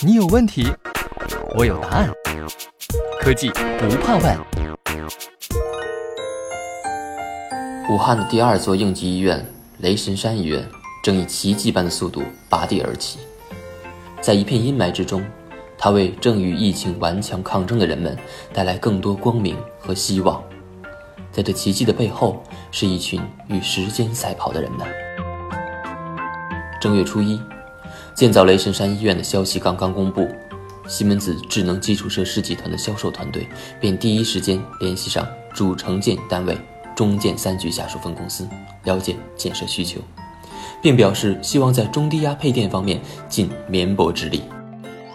你有问题，我有答案。科技不怕问。武汉的第二座应急医院——雷神山医院，正以奇迹般的速度拔地而起。在一片阴霾之中，它为正与疫情顽强抗争的人们带来更多光明和希望。在这奇迹的背后，是一群与时间赛跑的人们。正月初一，建造雷神山医院的消息刚刚公布，西门子智能基础设施集团的销售团队便第一时间联系上主承建单位中建三局下属分公司，了解建设需求，并表示希望在中低压配电方面尽绵薄之力。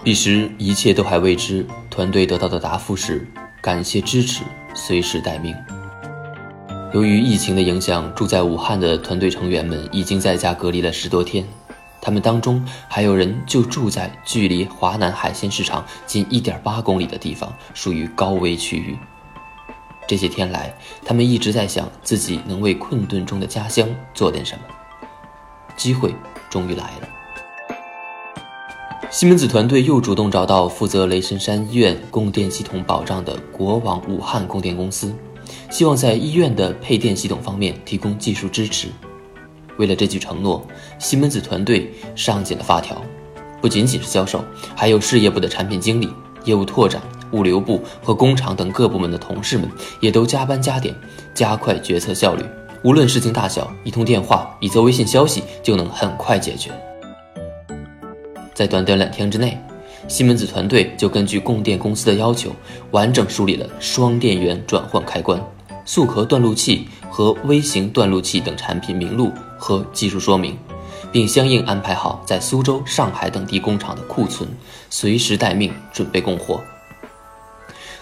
彼时一切都还未知，团队得到的答复是感谢支持，随时待命。由于疫情的影响，住在武汉的团队成员们已经在家隔离了十多天。他们当中还有人就住在距离华南海鲜市场仅一点八公里的地方，属于高危区域。这些天来，他们一直在想自己能为困顿中的家乡做点什么。机会终于来了，西门子团队又主动找到负责雷神山医院供电系统保障的国网武汉供电公司。希望在医院的配电系统方面提供技术支持。为了这句承诺，西门子团队上紧了发条，不仅仅是销售，还有事业部的产品经理、业务拓展、物流部和工厂等各部门的同事们也都加班加点，加快决策效率。无论事情大小，一通电话、一则微信消息就能很快解决。在短短两天之内。西门子团队就根据供电公司的要求，完整梳理了双电源转换开关、速壳断路器和微型断路器等产品名录和技术说明，并相应安排好在苏州、上海等地工厂的库存，随时待命，准备供货。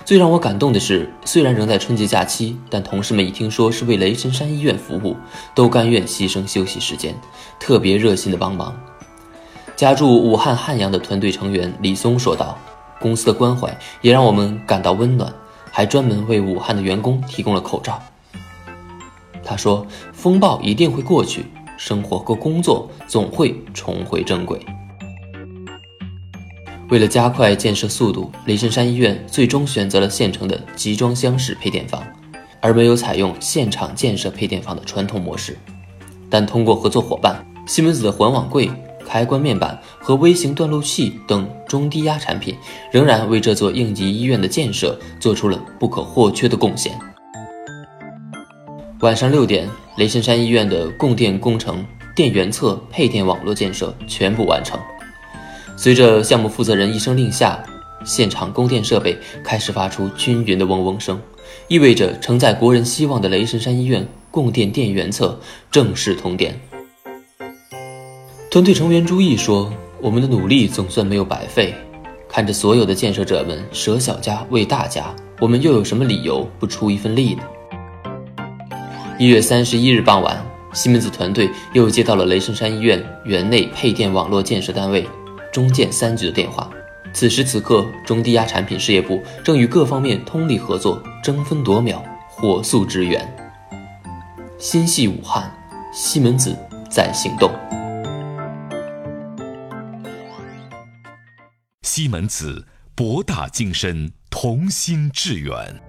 最让我感动的是，虽然仍在春节假期，但同事们一听说是为雷神山医院服务，都甘愿牺牲休息时间，特别热心的帮忙。家住武汉汉阳的团队成员李松说道：“公司的关怀也让我们感到温暖，还专门为武汉的员工提供了口罩。”他说：“风暴一定会过去，生活和工作总会重回正轨。”为了加快建设速度，雷神山医院最终选择了现成的集装箱式配电房，而没有采用现场建设配电房的传统模式。但通过合作伙伴西门子的环网柜。开关面板和微型断路器等中低压产品，仍然为这座应急医院的建设做出了不可或缺的贡献。晚上六点，雷神山医院的供电工程、电源侧配电网络建设全部完成。随着项目负责人一声令下，现场供电设备开始发出均匀的嗡嗡声，意味着承载国人希望的雷神山医院供电电源侧正式通电。团队成员朱毅说：“我们的努力总算没有白费，看着所有的建设者们舍小家为大家，我们又有什么理由不出一份力呢？”一月三十一日傍晚，西门子团队又接到了雷神山医院园内配电网络建设单位中建三局的电话。此时此刻，中低压产品事业部正与各方面通力合作，争分夺秒，火速支援。心系武汉，西门子在行动。西门子，博大精深，同心致远。